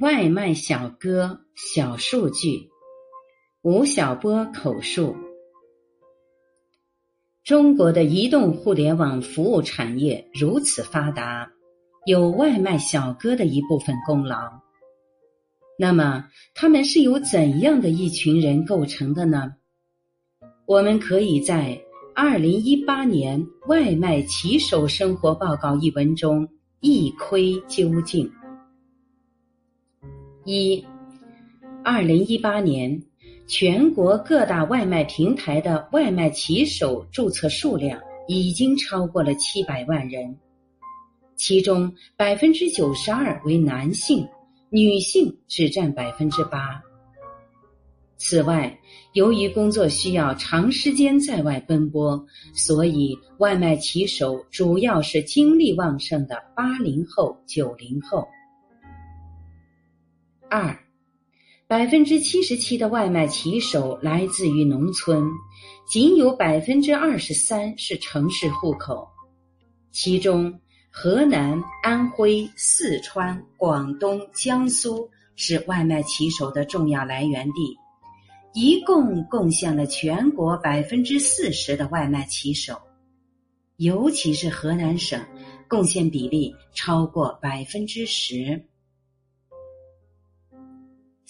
外卖小哥小数据，吴晓波口述。中国的移动互联网服务产业如此发达，有外卖小哥的一部分功劳。那么，他们是由怎样的一群人构成的呢？我们可以在二零一八年《外卖骑手生活报告》一文中一窥究竟。一，二零一八年，全国各大外卖平台的外卖骑手注册数量已经超过了七百万人，其中百分之九十二为男性，女性只占百分之八。此外，由于工作需要长时间在外奔波，所以外卖骑手主要是精力旺盛的八零后、九零后。二，百分之七十七的外卖骑手来自于农村，仅有百分之二十三是城市户口。其中，河南、安徽、四川、广东、江苏是外卖骑手的重要来源地，一共贡献了全国百分之四十的外卖骑手，尤其是河南省，贡献比例超过百分之十。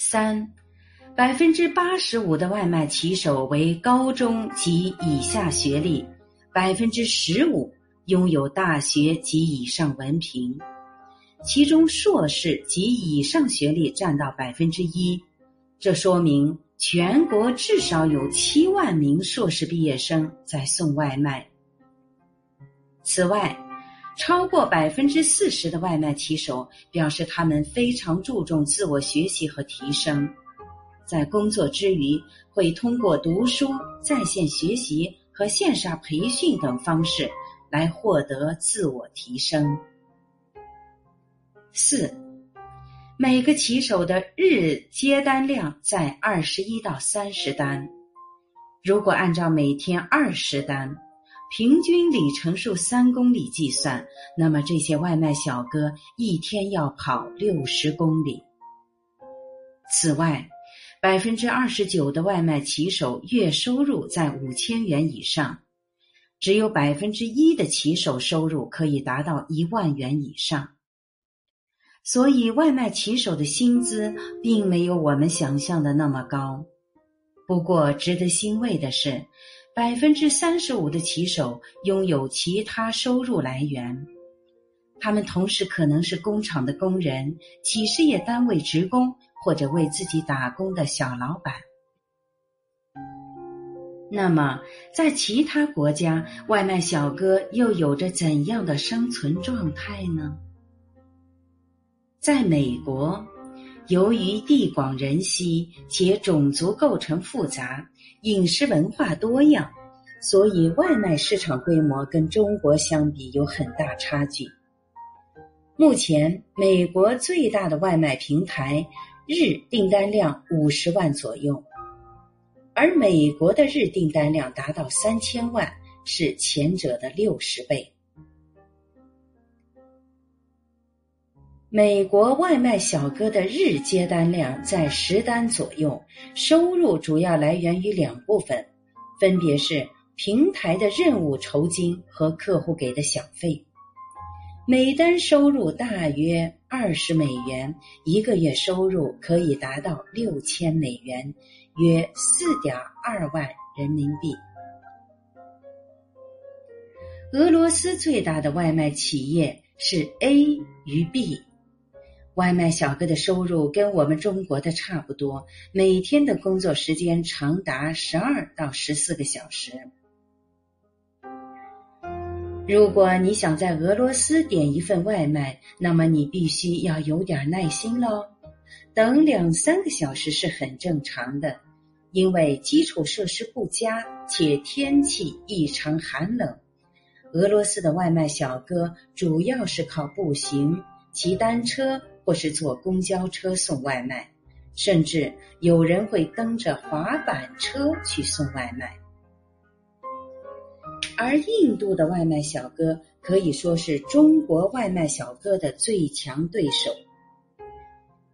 三，百分之八十五的外卖骑手为高中及以下学历，百分之十五拥有大学及以上文凭，其中硕士及以上学历占到百分之一。这说明全国至少有七万名硕士毕业生在送外卖。此外，超过百分之四十的外卖骑手表示，他们非常注重自我学习和提升，在工作之余会通过读书、在线学习和线上培训等方式来获得自我提升。四，每个骑手的日接单量在二十一到三十单，如果按照每天二十单。平均里程数三公里计算，那么这些外卖小哥一天要跑六十公里。此外，百分之二十九的外卖骑手月收入在五千元以上，只有百分之一的骑手收入可以达到一万元以上。所以，外卖骑手的薪资并没有我们想象的那么高。不过，值得欣慰的是。百分之三十五的骑手拥有其他收入来源，他们同时可能是工厂的工人、企事业单位职工或者为自己打工的小老板。那么，在其他国家，外卖小哥又有着怎样的生存状态呢？在美国，由于地广人稀且种族构成复杂。饮食文化多样，所以外卖市场规模跟中国相比有很大差距。目前，美国最大的外卖平台日订单量五十万左右，而美国的日订单量达到三千万，是前者的六十倍。美国外卖小哥的日接单量在十单左右，收入主要来源于两部分，分别是平台的任务酬金和客户给的小费。每单收入大约二十美元，一个月收入可以达到六千美元，约四点二万人民币。俄罗斯最大的外卖企业是 A 与 B。外卖小哥的收入跟我们中国的差不多，每天的工作时间长达十二到十四个小时。如果你想在俄罗斯点一份外卖，那么你必须要有点耐心喽，等两三个小时是很正常的，因为基础设施不佳且天气异常寒冷。俄罗斯的外卖小哥主要是靠步行、骑单车。或是坐公交车送外卖，甚至有人会蹬着滑板车去送外卖。而印度的外卖小哥可以说是中国外卖小哥的最强对手。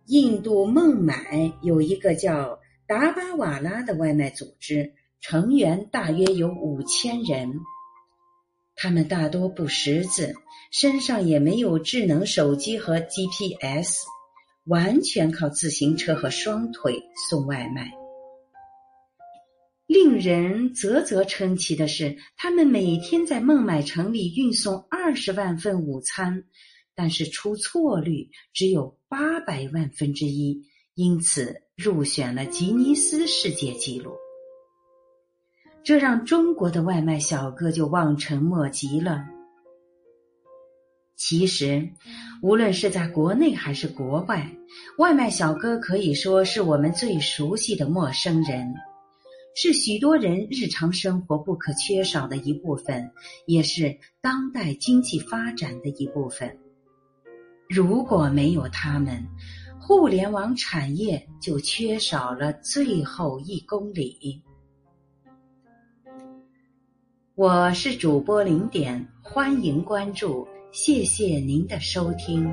印度孟买有一个叫达巴瓦拉的外卖组织，成员大约有五千人。他们大多不识字，身上也没有智能手机和 GPS，完全靠自行车和双腿送外卖。令人啧啧称奇的是，他们每天在孟买城里运送二十万份午餐。但是出错率只有八百万分之一，因此入选了吉尼斯世界纪录。这让中国的外卖小哥就望尘莫及了。其实，无论是在国内还是国外，外卖小哥可以说是我们最熟悉的陌生人，是许多人日常生活不可缺少的一部分，也是当代经济发展的一部分。如果没有他们，互联网产业就缺少了最后一公里。我是主播零点，欢迎关注，谢谢您的收听。